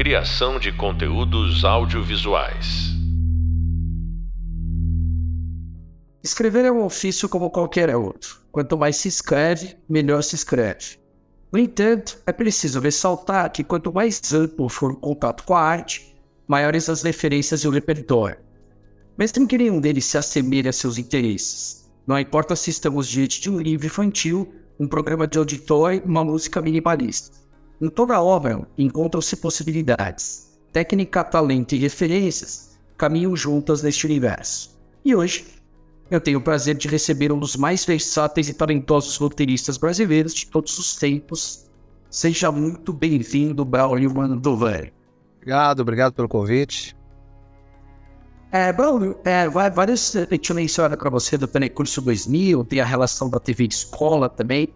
Criação de conteúdos audiovisuais. Escrever é um ofício como qualquer outro. Quanto mais se escreve, melhor se escreve. No entanto, é preciso ressaltar que quanto mais amplo for o contato com a arte, maiores as referências e o repertório. Mesmo que nenhum deles se assemelhe a seus interesses. Não importa se estamos diante de um livro infantil, um programa de auditório, uma música minimalista. Em toda obra encontram-se possibilidades. Técnica, talento e referências caminham juntas neste universo. E hoje, eu tenho o prazer de receber um dos mais versáteis e talentosos roteiristas brasileiros de todos os tempos. Seja muito bem-vindo, Braulio Mandovan. Obrigado, obrigado pelo convite. É, Braulio, é, vários, eu tinha mencionado para você do Penecurso 2000, tem a relação da TV de escola também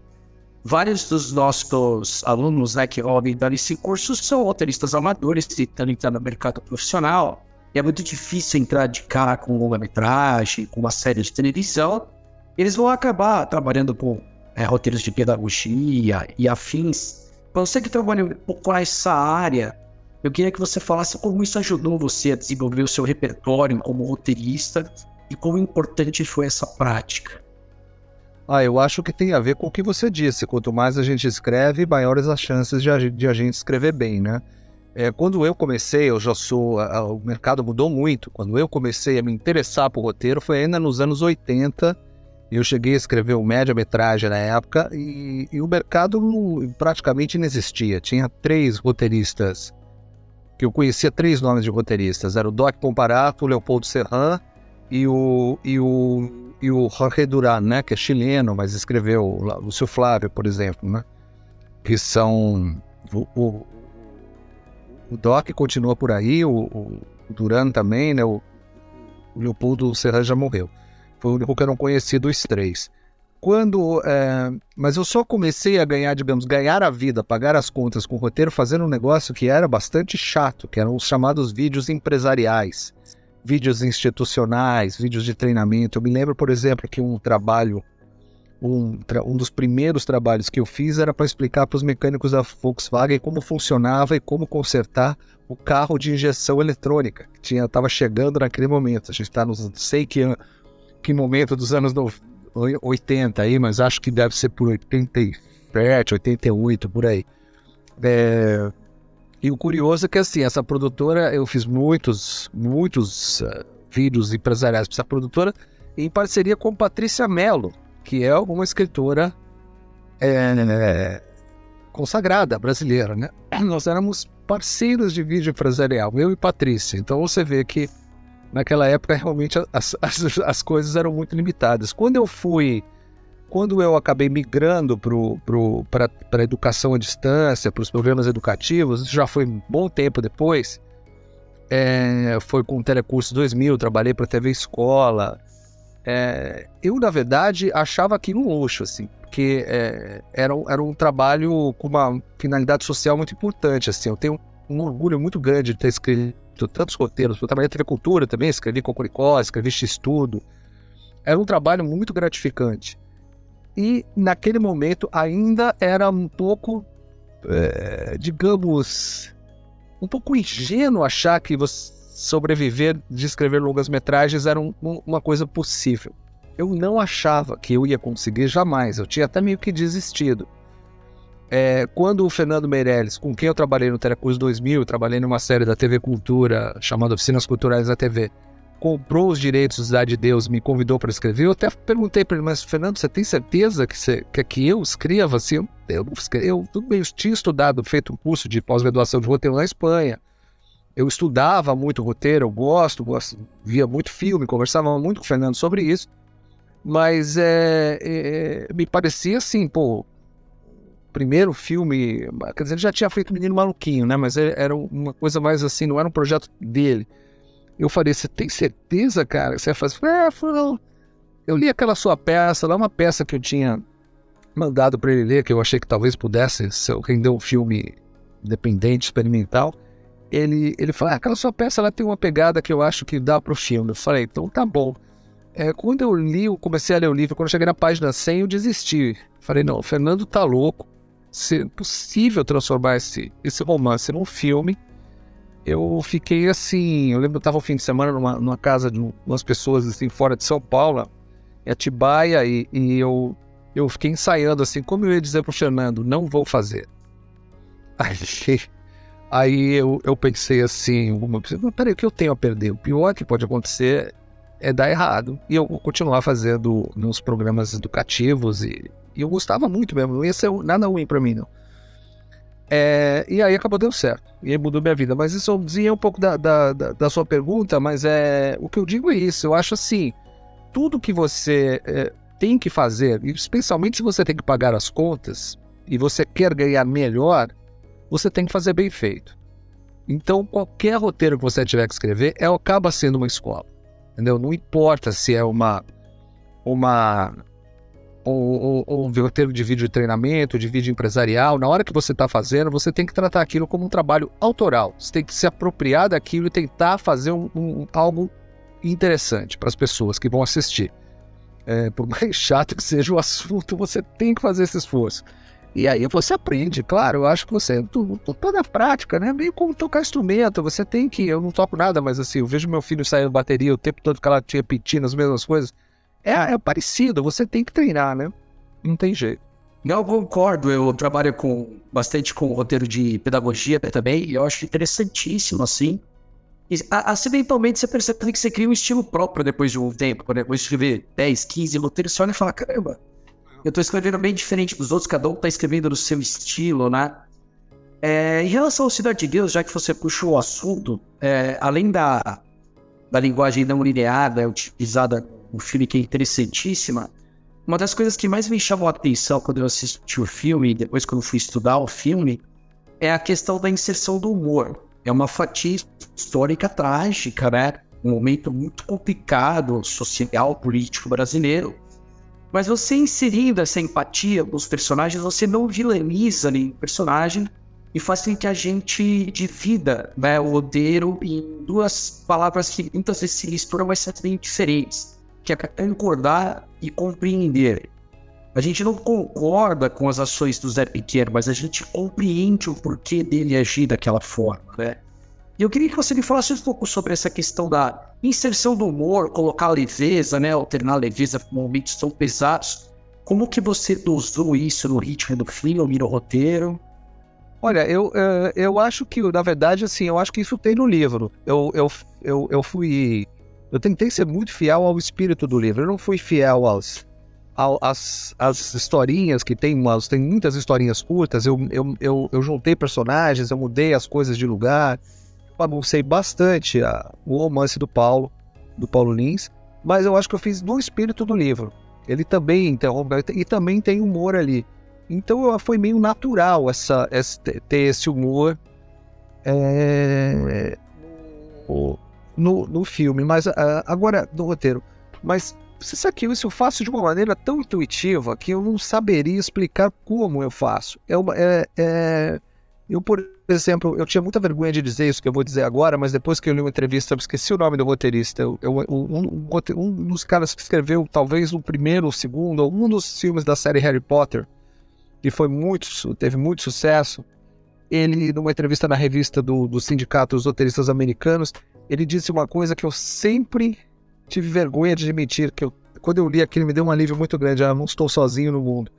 vários dos nossos alunos né, que rodam esse curso são roteiristas amadores estão entrando no mercado profissional. É muito difícil entrar de cara com longa-metragem, com uma série de televisão. Eles vão acabar trabalhando com é, roteiros de pedagogia e afins. Para você que trabalha um pouco nessa área, eu queria que você falasse como isso ajudou você a desenvolver o seu repertório como roteirista e como importante foi essa prática. Ah, eu acho que tem a ver com o que você disse. Quanto mais a gente escreve, maiores as chances de a, de a gente escrever bem, né? É, quando eu comecei, eu já sou. A, a, o mercado mudou muito. Quando eu comecei a me interessar por roteiro, foi ainda nos anos 80. Eu cheguei a escrever o média-metragem na época e, e o mercado praticamente não existia. Tinha três roteiristas, que eu conhecia três nomes de roteiristas. Era o Doc Comparato, o Leopoldo Serran e o, e o e o Jorge Duran, né, que é chileno, mas escreveu o Lúcio Flávio, por exemplo, né, que são o, o, o Doc continua por aí, o, o Duran também, né, o, o Leopoldo Serra já morreu. Foi o único que eu não conheci dos três. Quando, é, mas eu só comecei a ganhar, digamos, ganhar a vida, pagar as contas com o roteiro, fazendo um negócio que era bastante chato, que eram os chamados vídeos empresariais vídeos institucionais, vídeos de treinamento. Eu me lembro, por exemplo, que um trabalho, um, um dos primeiros trabalhos que eu fiz era para explicar para os mecânicos da Volkswagen como funcionava e como consertar o carro de injeção eletrônica que tinha estava chegando naquele momento. A gente está não sei que que momento dos anos 80 aí, mas acho que deve ser por 87, 88 por aí. É, e o curioso é que, assim, essa produtora, eu fiz muitos, muitos uh, vídeos empresariais para essa produtora em parceria com Patrícia Mello, que é uma escritora é, consagrada brasileira, né? Nós éramos parceiros de vídeo empresarial, eu e Patrícia. Então você vê que naquela época realmente as, as, as coisas eram muito limitadas. Quando eu fui quando eu acabei migrando para a educação à distância, para os programas educativos, isso já foi um bom tempo depois, é, foi com o Telecurso 2000, trabalhei para a TV Escola. É, eu, na verdade, achava aquilo um luxo, assim, porque é, era, era um trabalho com uma finalidade social muito importante. Assim, eu tenho um orgulho muito grande de ter escrito tantos roteiros. Eu trabalhei na TV Cultura também, escrevi Cocoricó, escrevi X-Tudo. Era um trabalho muito gratificante. E naquele momento ainda era um pouco, é, digamos, um pouco ingênuo achar que sobreviver de escrever longas metragens era um, uma coisa possível. Eu não achava que eu ia conseguir jamais, eu tinha até meio que desistido. É, quando o Fernando Meirelles, com quem eu trabalhei no Telecurso 2000, trabalhei numa série da TV Cultura chamada Oficinas Culturais da TV, comprou os direitos da Cidade de Deus, me convidou para escrever, eu até perguntei para ele, mas Fernando, você tem certeza que, você, que, que eu escreva assim? Eu, eu, eu tinha estudado, feito um curso de pós-graduação de roteiro na Espanha. Eu estudava muito roteiro, eu gosto, gosto, via muito filme, conversava muito com o Fernando sobre isso. Mas é, é, me parecia assim, pô, primeiro filme, quer dizer, ele já tinha feito Menino Maluquinho, né? Mas era uma coisa mais assim, não era um projeto dele. Eu falei, você tem certeza, cara? Você vai fazer? É. Eu li aquela sua peça, lá uma peça que eu tinha mandado para ele ler, que eu achei que talvez pudesse render um filme independente, experimental. Ele, ele falou, ah, aquela sua peça ela tem uma pegada que eu acho que dá para o filme. Eu falei, então tá bom. É, quando eu li, eu comecei a ler o livro, quando eu cheguei na página 100, eu desisti. Falei, não, o Fernando tá louco. Se é possível transformar esse, esse romance num filme eu fiquei assim. Eu lembro que eu estava um fim de semana numa, numa casa de umas pessoas assim fora de São Paulo, em Atibaia, e, e eu, eu fiquei ensaiando assim, como eu ia dizer pro Fernando, não vou fazer. Aí, aí eu, eu pensei assim, uma, peraí, o que eu tenho a perder? O pior que pode acontecer é dar errado. E eu vou continuar fazendo nos programas educativos e, e eu gostava muito mesmo, não ia ser nada ruim para mim, não. É, e aí acabou dando certo. E aí mudou minha vida. Mas isso eu dizia um pouco da, da, da, da, sua pergunta, mas é o que eu digo é isso. Eu acho assim, tudo que você é, tem que fazer, especialmente se você tem que pagar as contas e você quer ganhar melhor, você tem que fazer bem feito. Então, qualquer roteiro que você tiver que escrever é, acaba sendo uma escola. Entendeu? Não importa se é uma, uma ou, ou, um roteiro de vídeo de treinamento, de vídeo empresarial, na hora que você está fazendo, você tem que tratar aquilo como um trabalho autoral. Você tem que se apropriar daquilo e tentar fazer um, um, algo interessante para as pessoas que vão assistir. É, por mais chato que seja o assunto, você tem que fazer esse esforço. E aí você aprende, claro, eu acho que você, toda a prática, né? Meio como tocar instrumento, você tem que, eu não toco nada, mas assim, eu vejo meu filho saindo bateria o tempo todo que ela tinha pedindo as mesmas coisas é, é parecido, você tem que treinar, né? Não tem jeito. Não, eu concordo. Eu trabalho com bastante com roteiro de pedagogia também, e eu acho interessantíssimo, assim. E, acidentalmente você percebe que você cria um estilo próprio depois de um tempo. Quando depois de escrever 10, 15 roteiros, você olha e fala: caramba, eu tô escrevendo bem diferente dos outros, cada um tá escrevendo no seu estilo, né? É, em relação ao Cidade de Deus, já que você puxou o assunto, é, além da, da linguagem não linear né, utilizada um filme que é interessantíssima. Uma das coisas que mais me chamou a atenção quando eu assisti o filme e depois quando fui estudar o filme é a questão da inserção do humor. É uma fatia histórica trágica, né? Um momento muito complicado, social, político brasileiro. Mas você inserindo essa empatia nos personagens, você não vilaniza nenhum personagem e faz com que a gente divida né, o roteiro em duas palavras que muitas vezes se misturam, mas são diferentes que é concordar e compreender. A gente não concorda com as ações do Zé Pequeno, mas a gente compreende o porquê dele agir daquela forma, né? E eu queria que você me falasse um pouco sobre essa questão da inserção do humor, colocar leveza, né? Alternar leveza com momentos tão pesados. Como que você dosou isso no ritmo do filme, no roteiro? Olha, eu, eh, eu acho que, na verdade, assim, eu acho que isso tem no livro. Eu, eu, eu, eu fui eu tentei ser muito fiel ao espírito do livro. Eu não fui fiel aos, ao, às, às historinhas que tem, umas, tem muitas historinhas curtas. Eu, eu, eu, eu juntei personagens, eu mudei as coisas de lugar. Baguncei bastante a, o romance do Paulo, do Paulo Lins. Mas eu acho que eu fiz no espírito do livro. Ele também interrompe e também tem humor ali. Então foi meio natural essa, essa ter esse humor. É, o, no, no filme, mas uh, agora no roteiro. Mas você sabe que isso eu faço de uma maneira tão intuitiva que eu não saberia explicar como eu faço. É uma, é, é... Eu, por exemplo, eu tinha muita vergonha de dizer isso que eu vou dizer agora, mas depois que eu li uma entrevista, eu esqueci o nome do roteirista. Eu, eu, um, um, um, dos caras que escreveu talvez o primeiro, o segundo, ou um dos filmes da série Harry Potter, que foi muito, teve muito sucesso. Ele, numa entrevista na revista do, do Sindicato dos Roteiristas Americanos, ele disse uma coisa que eu sempre tive vergonha de admitir, que eu, quando eu li aquilo me deu um alívio muito grande, ah, não estou sozinho no mundo.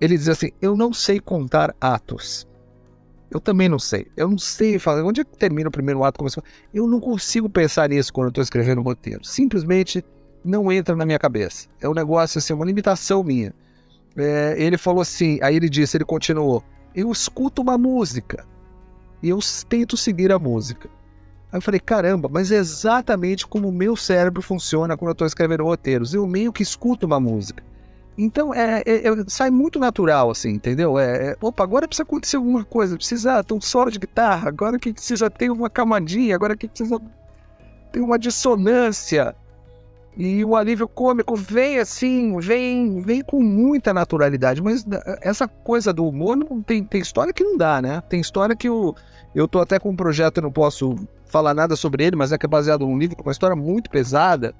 Ele diz assim, eu não sei contar atos. Eu também não sei. Eu não sei falar onde é que termina o primeiro ato. Começa... Eu não consigo pensar nisso quando eu estou escrevendo um roteiro. Simplesmente não entra na minha cabeça. É um negócio assim, uma limitação minha. É, ele falou assim, aí ele disse, ele continuou, eu escuto uma música e eu tento seguir a música. Aí eu falei, caramba, mas é exatamente como o meu cérebro funciona quando eu estou escrevendo roteiros. Eu meio que escuto uma música. Então, é, é, é, sai muito natural, assim, entendeu? É, é, opa, agora precisa acontecer alguma coisa, precisa ter um solo de guitarra, agora que precisa ter uma camadinha, agora que precisa ter uma dissonância. E o alívio cômico vem assim, vem, vem com muita naturalidade, mas essa coisa do humor não tem, tem história que não dá, né? Tem história que eu, eu tô até com um projeto, eu não posso falar nada sobre ele, mas é que é baseado num livro com uma história muito pesada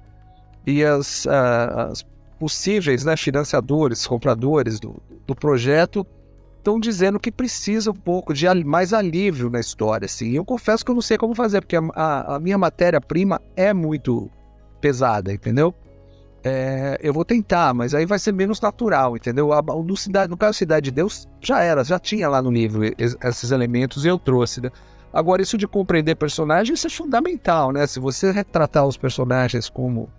e as, uh, as possíveis né, financiadores, compradores do, do projeto estão dizendo que precisa um pouco de mais alívio na história, assim. Eu confesso que eu não sei como fazer, porque a, a minha matéria-prima é muito pesada, entendeu? É, eu vou tentar, mas aí vai ser menos natural, entendeu? A, no, cidade, no caso Cidade de Deus, já era, já tinha lá no livro esses elementos e eu trouxe, né? Agora, isso de compreender personagens, é fundamental, né? Se você retratar os personagens como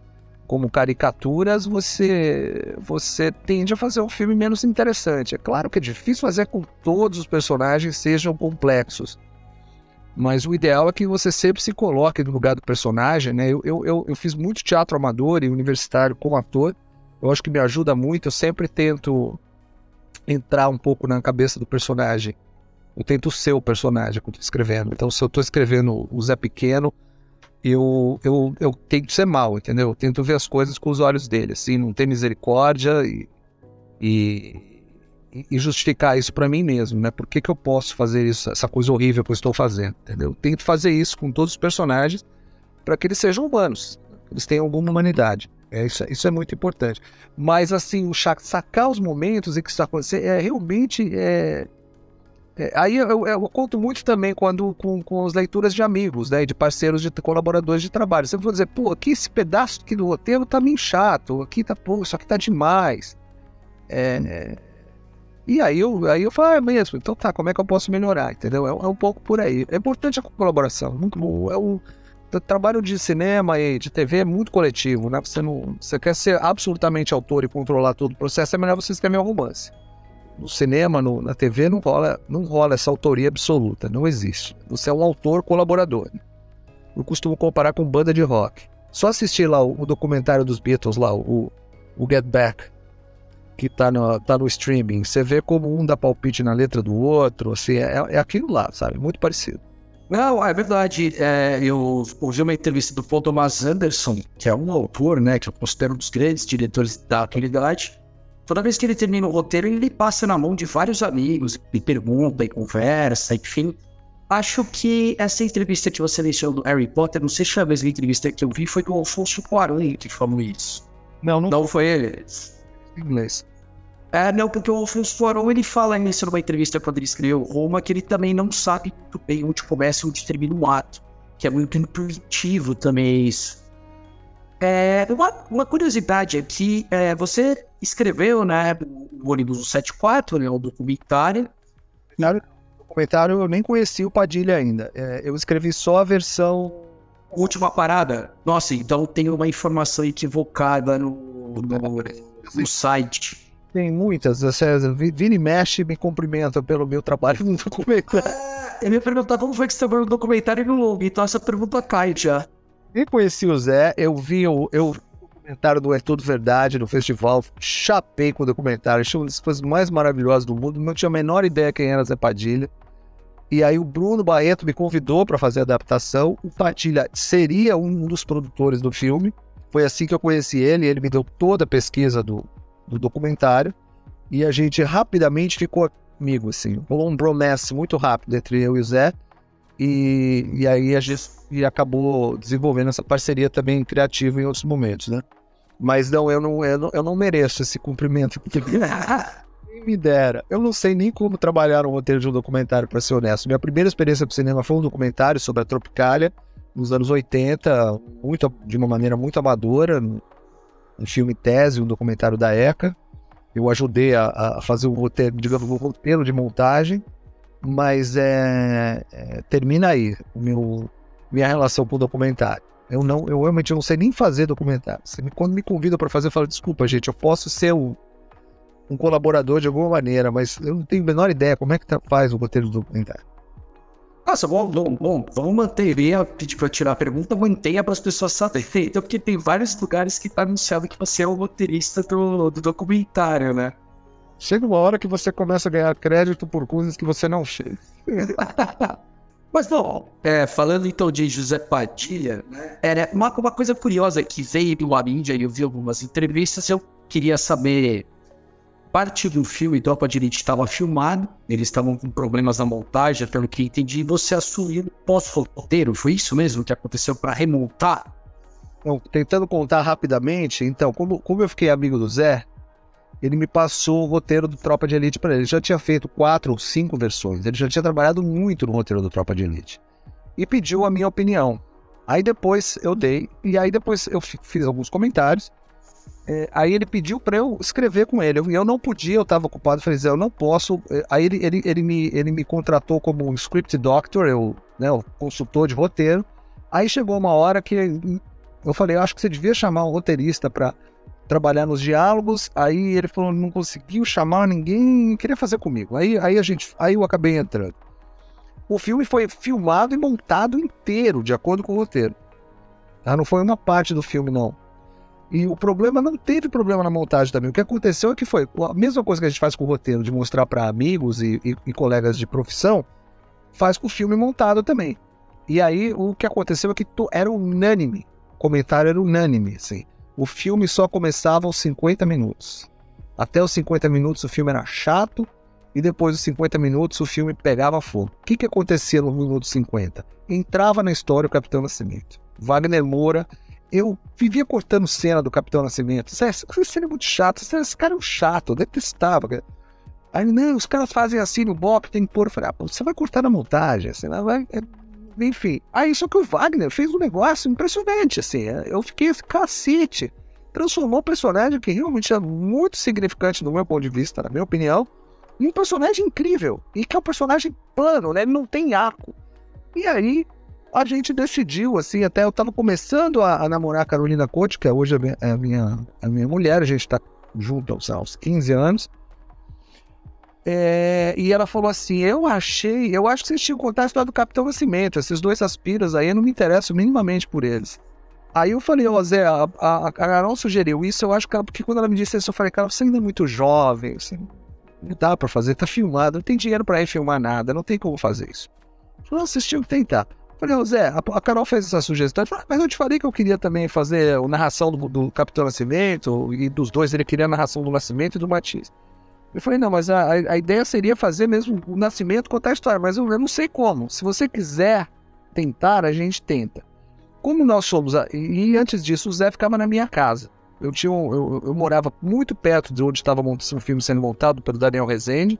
como caricaturas, você você tende a fazer um filme menos interessante. É claro que é difícil fazer com que todos os personagens sejam complexos. Mas o ideal é que você sempre se coloque no lugar do personagem, né? Eu, eu, eu, fiz muito teatro amador e universitário como ator. Eu acho que me ajuda muito. Eu sempre tento entrar um pouco na cabeça do personagem. Eu tento ser o personagem eu estou escrevendo. Então, se eu estou escrevendo o Zé Pequeno, eu, eu, eu tento ser mal, entendeu? Eu tento ver as coisas com os olhos dele, assim, não ter misericórdia e, e, e justificar isso para mim mesmo, né? Por que, que eu posso fazer isso, essa coisa horrível que eu estou fazendo, entendeu? Eu tento fazer isso com todos os personagens para que eles sejam humanos, eles tenham alguma humanidade. É, isso, isso é muito importante. Mas, assim, o sacar os momentos em que isso está acontecendo é realmente é, é, aí eu, eu, eu, conto muito também quando com, com as leituras de amigos, né, de parceiros, de colaboradores de trabalho. Sempre vou dizer, pô, aqui esse pedaço aqui do roteiro tá meio chato, aqui tá, pô, isso aqui tá demais. É, é... E aí eu, aí eu falo, ah, é mesmo, então tá, como é que eu posso melhorar, entendeu? É, é um pouco por aí. É importante a colaboração, muito bom. É o, trabalho de cinema e de TV é muito coletivo, né? Você não, você quer ser absolutamente autor e controlar todo o processo, é melhor você escrever um romance no cinema, no, na TV, não rola, não rola essa autoria absoluta, não existe. Você é um autor colaborador. Eu costumo comparar com banda de rock. Só assistir lá o, o documentário dos Beatles, lá, o, o Get Back, que tá no, tá no streaming. Você vê como um dá palpite na letra do outro, assim, é, é aquilo lá, sabe? Muito parecido. Não, é verdade. É, eu ouvi uma entrevista do Paul Thomas Anderson, que é um autor, né, que eu considero um dos grandes diretores da atualidade. Toda vez que ele termina o roteiro, ele passa na mão de vários amigos, e pergunta e conversa, enfim. Acho que essa entrevista que você mencionou do Harry Potter, não sei se a mesma entrevista que eu vi, foi do Alfonso Cuarón que falou isso. Não, não, não foi ele. Em inglês. É, não, porque o Alfonso Cuarón, ele fala isso numa entrevista quando ele escreveu Roma, que ele também não sabe muito bem onde começa e onde termina o ato. Que é muito intuitivo também isso. É, uma, uma curiosidade aqui, é, você escreveu, né, o ônibus 74, né, o documentário. Claro, documentário eu nem conheci o Padilha ainda. É, eu escrevi só a versão. Última parada. Nossa, então tem uma informação equivocada no, no, no site. Tem muitas. Vini mexe me cumprimenta pelo meu trabalho no documentário. Ah, eu me perguntar como foi que você viu o documentário no longo, então essa pergunta cai já. Nem conheci o Zé, eu vi o eu, documentário do É Tudo Verdade no festival, chapei com o documentário, achei uma das coisas mais maravilhosas do mundo, não tinha a menor ideia quem era Zé Padilha. E aí o Bruno Baeto me convidou para fazer a adaptação. O Padilha seria um dos produtores do filme. Foi assim que eu conheci ele, ele me deu toda a pesquisa do, do documentário. E a gente rapidamente ficou amigo, assim. Rolou um bromance muito rápido entre eu e o Zé. E, e aí a gente e acabou desenvolvendo essa parceria também criativa em outros momentos, né? Mas não, eu não, eu não, eu não mereço esse cumprimento, porque quem me dera. Eu não sei nem como trabalhar um roteiro de um documentário, para ser honesto. Minha primeira experiência com cinema foi um documentário sobre a Tropicália, nos anos 80, muito, de uma maneira muito amadora, um filme tese, um documentário da ECA. Eu ajudei a, a fazer um roteiro, digamos, um roteiro de montagem mas é, é, termina aí o meu, minha relação com o documentário. Eu não, eu realmente não sei nem fazer documentário. Quando me convidam para fazer, eu falo, desculpa, gente, eu posso ser um, um colaborador de alguma maneira, mas eu não tenho a menor ideia como é que tá, faz o roteiro do documentário. Nossa, bom, bom, bom, vamos manter, pedir para tirar a pergunta, mantenha para as pessoas saberem, então, porque tem vários lugares que tá anunciado que você é o roteirista do, do documentário, né? Chega uma hora que você começa a ganhar crédito por coisas que você não chega. Mas, bom, é, falando então de José Padilha, né, era uma, uma coisa curiosa que veio do mídia e eu vi algumas entrevistas, eu queria saber. Parte do filme Tropa de Elite estava filmado, eles estavam com problemas na montagem, pelo que entendi, você assumiu pós-roteiro, foi isso mesmo que aconteceu para remontar? Então, tentando contar rapidamente, então, como, como eu fiquei amigo do Zé, ele me passou o roteiro do Tropa de Elite para ele. Ele já tinha feito quatro ou cinco versões, ele já tinha trabalhado muito no roteiro do Tropa de Elite. E pediu a minha opinião. Aí depois eu dei, e aí depois eu fiz alguns comentários. É, aí ele pediu para eu escrever com ele. E eu, não podia, eu estava ocupado. Falei, Zé, eu não posso. É, aí ele, ele, ele, me, ele me contratou como script doctor, eu, né, o consultor de roteiro. Aí chegou uma hora que eu falei, eu acho que você devia chamar um roteirista para trabalhar nos diálogos. Aí ele falou, não conseguiu chamar ninguém, queria fazer comigo. Aí, aí a gente, aí eu acabei entrando. O filme foi filmado e montado inteiro, de acordo com o roteiro. Tá? Não foi uma parte do filme, não. E o problema não teve problema na montagem também. O que aconteceu é que foi a mesma coisa que a gente faz com o roteiro, de mostrar para amigos e, e, e, colegas de profissão, faz com o filme montado também. E aí o que aconteceu é que era unânime. O comentário era unânime, assim. O filme só começava aos 50 minutos. Até os 50 minutos o filme era chato, e depois dos 50 minutos o filme pegava fogo. O que, que acontecia no minuto 50? Entrava na história o Capitão Nascimento. Wagner Moura, eu vivia cortando cena do Capitão Nascimento. Essa cena é muito chata, esse cara é um chato, eu detestava. Aí, não, os caras fazem assim no bop, tem que pôr. Eu falei, ah, pô, você vai cortar na montagem, assim, vai. É... Enfim. Aí, só que o Wagner fez um negócio impressionante, assim. É, eu fiquei cacete. Transformou o personagem que realmente é muito significante do meu ponto de vista, na minha opinião, um personagem incrível. E que é um personagem plano, né? Ele não tem arco. E aí a gente decidiu, assim, até eu tava começando a, a namorar a Carolina Cote, que é hoje a minha, a minha, a minha mulher, a gente tá junto aos, aos 15 anos. É, e ela falou assim: Eu achei, eu acho que vocês tinham contar a história do Capitão Nascimento. Esses dois aspiras aí, eu não me interesso minimamente por eles. Aí eu falei, ô oh, Zé, a, a, a Carol sugeriu isso, eu acho que ela, porque quando ela me disse isso, eu falei, cara, você ainda é muito jovem, não dá para fazer, tá filmado, não tem dinheiro para ir filmar nada, não tem como fazer isso. Falei, vocês tinham que tentar. Falei, Zé, a, Carol fez essa sugestão. Falei, mas eu te falei que eu queria também fazer a narração do, do, Capitão Nascimento, e dos dois ele queria a narração do Nascimento e do Matias. Eu falei, não, mas a, a ideia seria fazer mesmo o Nascimento contar a história, mas eu, eu não sei como. Se você quiser tentar, a gente tenta. Como nós somos. A, e, e antes disso, o Zé ficava na minha casa. Eu, tinha um, eu, eu, morava muito perto de onde estava o filme sendo montado pelo Daniel Rezende,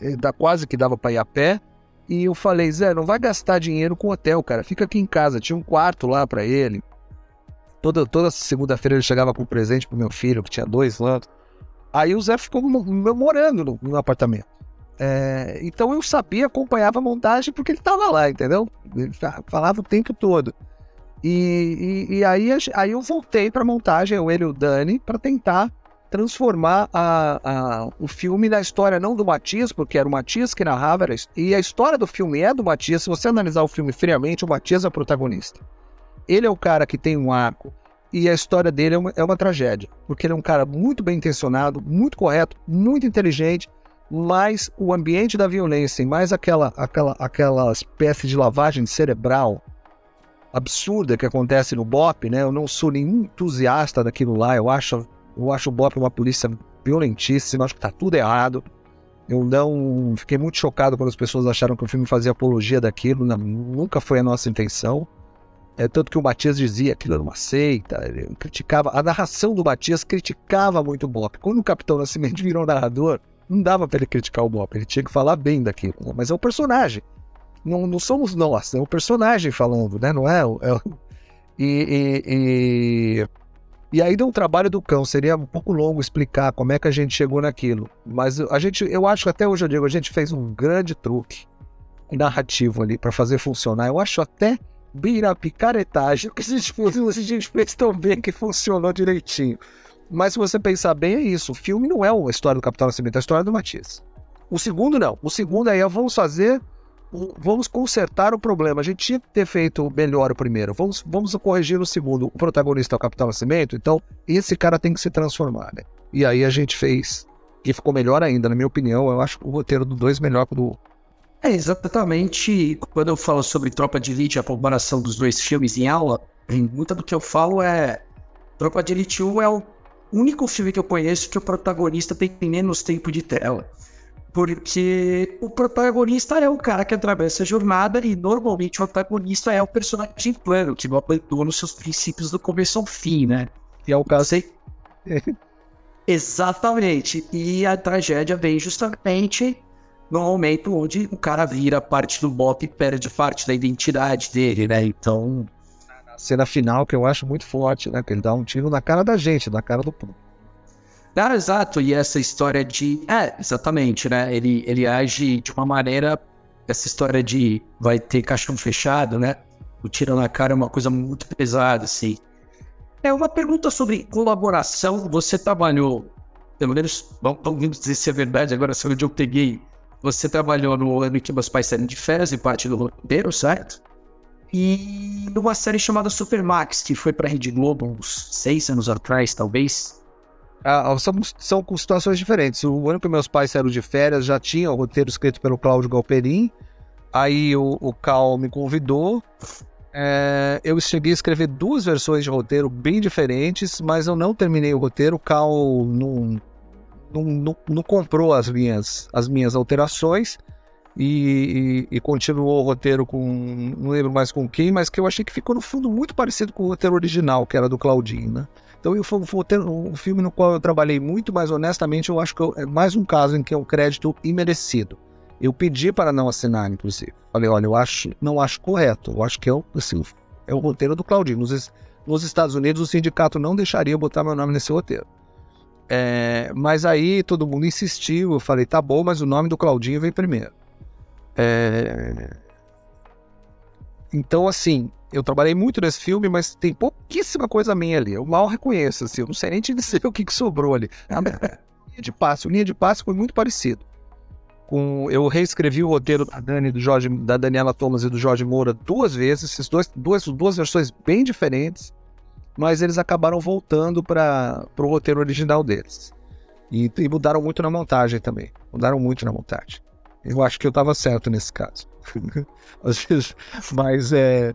eh, da, quase que dava para ir a pé. E eu falei, Zé, não vai gastar dinheiro com hotel, cara. Fica aqui em casa. Tinha um quarto lá para ele. Toda, toda segunda-feira ele chegava com presente pro meu filho, que tinha dois anos. Aí o Zé ficou morando no, no apartamento. É, então eu sabia, acompanhava a montagem porque ele estava lá, entendeu? Ele falava o tempo todo. E, e, e aí, aí eu voltei para a montagem, eu, ele e o Dani, para tentar transformar a, a, o filme na história não do Matias, porque era o Matias que narrava, e a história do filme é do Matias. Se você analisar o filme friamente, o Matias é o protagonista. Ele é o cara que tem um arco, e a história dele é uma, é uma tragédia, porque ele é um cara muito bem intencionado, muito correto, muito inteligente, mas o ambiente da violência, mais aquela, aquela, aquela espécie de lavagem cerebral absurda que acontece no BOP, né? Eu não sou nenhum entusiasta daquilo lá. Eu acho, eu acho o BOP uma polícia violentíssima, acho que tá tudo errado. Eu não fiquei muito chocado quando as pessoas acharam que o filme fazia apologia daquilo. Não, nunca foi a nossa intenção. É tanto que o Matias dizia que era uma seita, ele criticava. A narração do Matias criticava muito o BOP. Quando o Capitão Nascimento virou narrador, não dava para ele criticar o BOP, ele tinha que falar bem daquilo. Mas é o personagem não, não somos nós, é o personagem falando, né? Não é? é e, e, e, e aí deu um trabalho do cão, seria um pouco longo explicar como é que a gente chegou naquilo. Mas a gente, eu acho que até hoje eu digo, a gente fez um grande truque narrativo ali para fazer funcionar. Eu acho até bem na picaretagem que a gente, a gente fez tão bem que funcionou direitinho. Mas se você pensar bem, é isso. O filme não é a história do Capitão Nascimento, é a história do Matias. O segundo não. O segundo aí é vamos fazer vamos consertar o problema. A gente tinha que ter feito melhor o primeiro. Vamos, vamos corrigir o segundo. O protagonista é o Capitão Nascimento, então esse cara tem que se transformar, né? E aí a gente fez. E ficou melhor ainda, na minha opinião. Eu acho o roteiro do 2 melhor que o do. É, exatamente. Quando eu falo sobre Tropa de Elite, a comparação dos dois filmes em aula, muita do que eu falo é. Tropa de Elite 1 é o único filme que eu conheço que o protagonista tem menos tempo de tela. Porque o protagonista é o cara que atravessa a jornada e normalmente o antagonista é o personagem plano, que não abandona os seus princípios do começo ao fim, né? E é o caso aí. Exatamente. E a tragédia vem justamente no momento onde o cara vira parte do Bop e perde parte da identidade dele, né? Então. A cena final que eu acho muito forte, né? Que ele dá um tiro na cara da gente, na cara do público. Ah, exato. E essa história de. É, exatamente, né? Ele, ele age de uma maneira. Essa história de vai ter caixão fechado, né? O tiro na cara é uma coisa muito pesada, assim. É uma pergunta sobre colaboração. Você trabalhou, pelo menos, vamos dizer se é verdade, agora se onde eu peguei. Você trabalhou no ano em que meus pais saíram de férias e parte do roteiro, certo? E numa série chamada Supermax, que foi pra Rede Globo uns seis anos atrás, talvez. Ah, são, são com situações diferentes. O ano que meus pais saíram de férias já tinha o roteiro escrito pelo Cláudio Galperin. Aí o, o Cal me convidou é, eu cheguei a escrever duas versões de roteiro bem diferentes, mas eu não terminei o roteiro. O Cal não, não, não, não comprou as minhas, as minhas alterações e, e, e, continuou o roteiro com. Não lembro mais com quem, mas que eu achei que ficou no fundo muito parecido com o roteiro original, que era do Claudinho, né? Então foi um, um filme no qual eu trabalhei muito, mas honestamente eu acho que eu, é mais um caso em que é um crédito imerecido. Eu pedi para não assinar, inclusive. Falei, olha, eu acho, não acho correto. Eu acho que é o, assim, é o roteiro do Claudinho. Nos, nos Estados Unidos, o sindicato não deixaria botar meu nome nesse roteiro. É, mas aí todo mundo insistiu. Eu falei, tá bom, mas o nome do Claudinho vem primeiro. É... Então, assim, eu trabalhei muito nesse filme, mas tem pouquíssima coisa minha ali. Eu mal reconheço, assim, eu não sei nem te dizer o que, que sobrou ali. A linha de passe, o linha de passe foi muito parecido com eu reescrevi o roteiro da Dani do Jorge, da Daniela Thomas e do Jorge Moura duas vezes, esses dois, duas, duas versões bem diferentes, mas eles acabaram voltando para o roteiro original deles. E, e, mudaram muito na montagem também. Mudaram muito na montagem. Eu acho que eu estava certo nesse caso. mas é,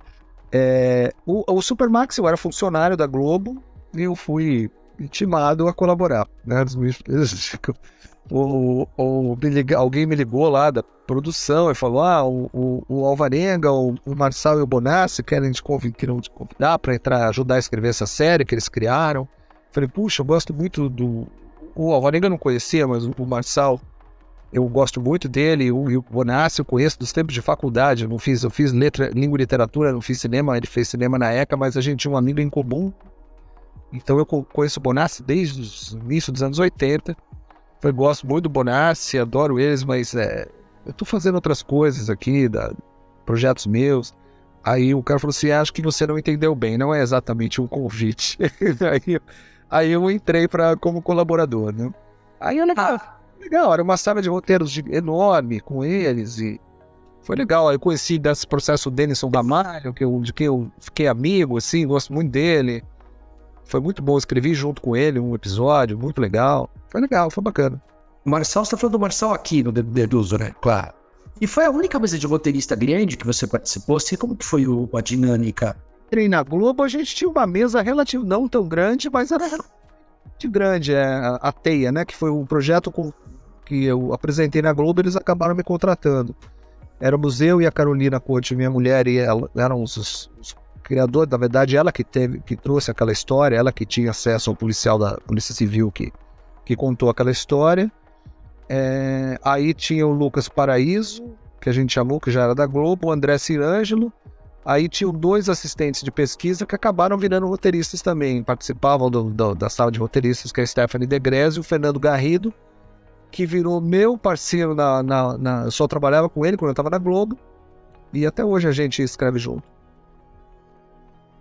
é o, o Supermax eu era funcionário da Globo e eu fui intimado a colaborar. Né? o, o, alguém me ligou lá da produção e falou: Ah, o, o, o Alvarenga, o, o Marçal e o Bonassi querem te, convid, querem te convidar para entrar, ajudar a escrever essa série que eles criaram. Falei, puxa, eu gosto muito do. O Alvarenga eu não conhecia, mas o Marçal eu gosto muito dele. E o, o Bonassi eu conheço dos tempos de faculdade. Eu não fiz, eu fiz letra, língua e literatura, não fiz cinema. Ele fez cinema na ECA, mas a gente tinha um amigo em comum. Então eu conheço o Bonassi desde o início dos anos 80. Eu gosto muito do Bonassi, adoro eles, mas é, eu tô fazendo outras coisas aqui, da, projetos meus. Aí o cara falou assim: acho que você não entendeu bem, não é exatamente um convite. aí, aí eu entrei para como colaborador, né? Aí eu legal, legal, era uma sala de roteiros de, enorme com eles e foi legal. Aí eu conheci desse processo Denison Gamalho, que eu, de quem eu fiquei amigo, assim, gosto muito dele. Foi muito bom, escrevi junto com ele um episódio, muito legal. Foi legal, foi bacana. O Marçal, você tá falando do Marçal aqui no Deduzo, né? Claro. E foi a única mesa de roteirista grande que você participou? Assim, como que foi o, a dinâmica? Entrei na Globo, a gente tinha uma mesa relativa, não tão grande, mas era muito grande, é, a, Teia, né? Que foi um projeto com, que eu apresentei na Globo, eles acabaram me contratando. Éramos eu e a Carolina Conte, minha mulher, e ela eram os, os criador, na verdade, ela que teve, que trouxe aquela história, ela que tinha acesso ao policial da Polícia Civil que, que contou aquela história. É, aí tinha o Lucas Paraíso, que a gente chamou, que já era da Globo, o André Cirângelo. Aí tinham dois assistentes de pesquisa que acabaram virando roteiristas também, participavam do, do, da sala de roteiristas, que é a Stephanie Degreze e o Fernando Garrido, que virou meu parceiro na, na, na eu só trabalhava com ele quando eu estava na Globo, e até hoje a gente escreve junto.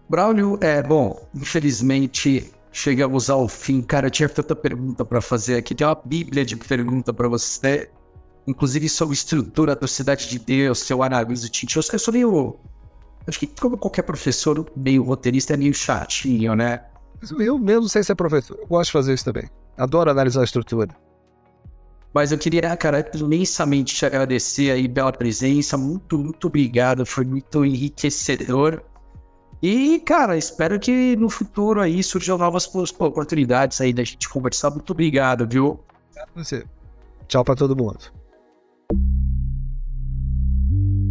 Braulio, é bom, infelizmente chegamos ao fim. Cara, eu tinha tanta pergunta para fazer aqui. Tem uma bíblia de pergunta para você, inclusive sobre estrutura da Cidade de Deus, seu análise de Tintin. Eu sou meio. Acho que como qualquer professor, meio roteirista, é meio chatinho, né? Eu mesmo sei se é professor, eu gosto de fazer isso também. Adoro analisar a estrutura. Mas eu queria, cara, imensamente te agradecer aí pela presença. Muito, muito obrigado. Foi muito enriquecedor. E, cara, espero que no futuro aí surjam novas oportunidades aí da gente conversar. Muito obrigado, viu? Você. Tchau para todo mundo.